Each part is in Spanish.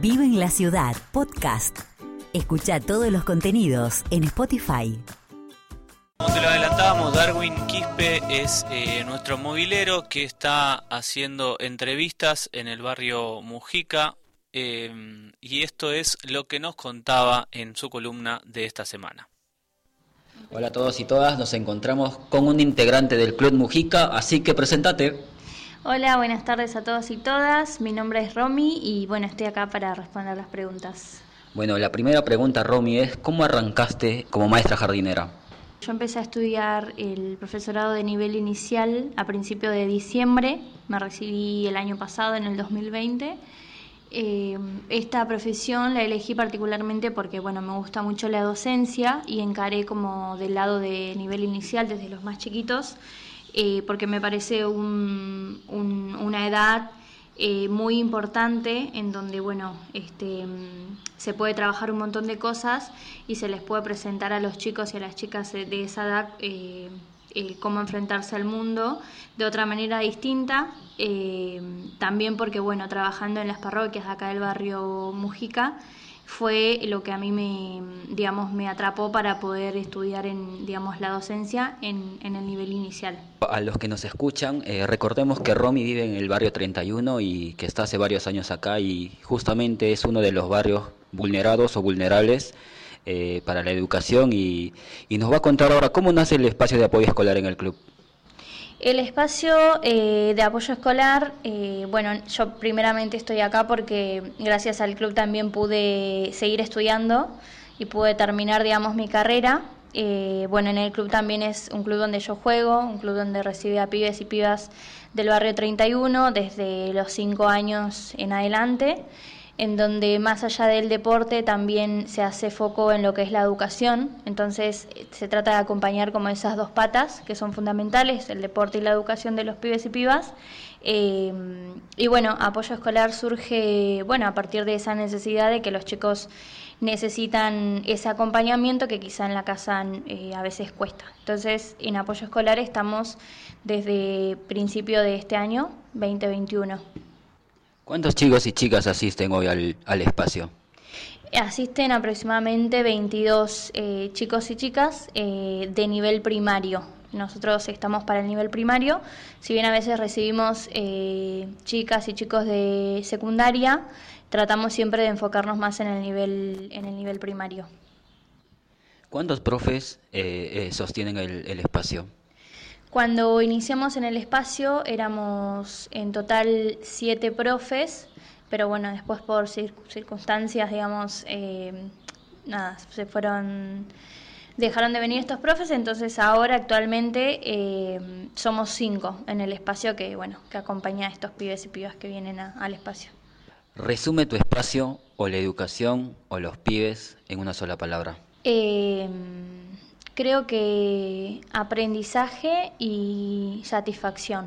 Vive en la ciudad, podcast. Escucha todos los contenidos en Spotify. Como te lo adelantábamos, Darwin Quispe es eh, nuestro movilero que está haciendo entrevistas en el barrio Mujica eh, y esto es lo que nos contaba en su columna de esta semana. Hola a todos y todas, nos encontramos con un integrante del Club Mujica, así que presentate. Hola, buenas tardes a todos y todas. Mi nombre es Romy y bueno, estoy acá para responder las preguntas. Bueno, la primera pregunta, Romy, es ¿cómo arrancaste como maestra jardinera? Yo empecé a estudiar el profesorado de nivel inicial a principios de diciembre. Me recibí el año pasado, en el 2020. Eh, esta profesión la elegí particularmente porque bueno, me gusta mucho la docencia y encaré como del lado de nivel inicial desde los más chiquitos, eh, porque me parece un, una edad eh, muy importante en donde bueno, este, se puede trabajar un montón de cosas y se les puede presentar a los chicos y a las chicas de esa edad cómo enfrentarse al mundo de otra manera distinta. Eh, también porque, bueno, trabajando en las parroquias acá del barrio Mujica, fue lo que a mí me, digamos, me atrapó para poder estudiar en, digamos, la docencia en, en el nivel inicial. A los que nos escuchan, eh, recordemos que Romy vive en el barrio 31 y que está hace varios años acá y justamente es uno de los barrios vulnerados o vulnerables eh, para la educación y, nos va a contar ahora cómo nace el espacio de apoyo escolar en el club. El espacio eh, de apoyo escolar, eh, bueno, yo primeramente estoy acá porque gracias al club también pude seguir estudiando y pude terminar, digamos, mi carrera. bueno, en el club también es un club donde yo juego, un club donde recibe a pibes y pibas del barrio 31 desde los 5 años en adelante en donde más allá del deporte también se hace foco en lo que es la educación. Entonces se trata de acompañar como esas dos patas que son fundamentales, el deporte y la educación de los pibes y pibas. Eh, y bueno, apoyo escolar surge bueno a partir de esa necesidad de que los chicos necesitan ese acompañamiento que quizá en la casa eh, a veces cuesta. Entonces en apoyo escolar estamos desde principio de este año 2021. ¿Cuántos chicos y chicas asisten hoy al, espacio? Asisten aproximadamente 22 eh, chicos y chicas eh, de nivel primario. Nosotros estamos para el nivel primario, si bien a veces recibimos eh, chicas y chicos de secundaria, tratamos siempre de enfocarnos más en el nivel, en el nivel primario. ¿Cuántos profes sostienen el espacio? Cuando iniciamos en el espacio éramos en total siete profes, pero bueno, después por circunstancias, digamos, eh, nada, se fueron, dejaron de venir estos profes, entonces ahora actualmente eh, somos cinco en el espacio que, bueno, que acompaña a estos pibes y pibas que vienen al espacio. Resume tu espacio o la educación o los pibes en una sola palabra. Eh, Creo que aprendizaje y satisfacción.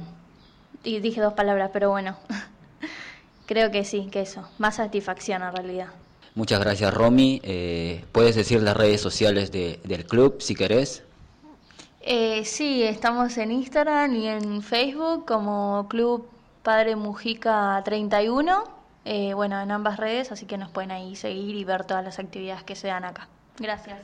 Y dije dos palabras, pero bueno, creo que sí, que eso, más satisfacción en realidad. Muchas gracias Romy. Eh, ¿Puedes decir las redes sociales del club si querés? Eh, sí, estamos en Instagram y en Facebook como Club Padre Mujica 31. Eh, bueno, en ambas redes, así que nos pueden ahí seguir y ver todas las actividades que se dan acá. Gracias.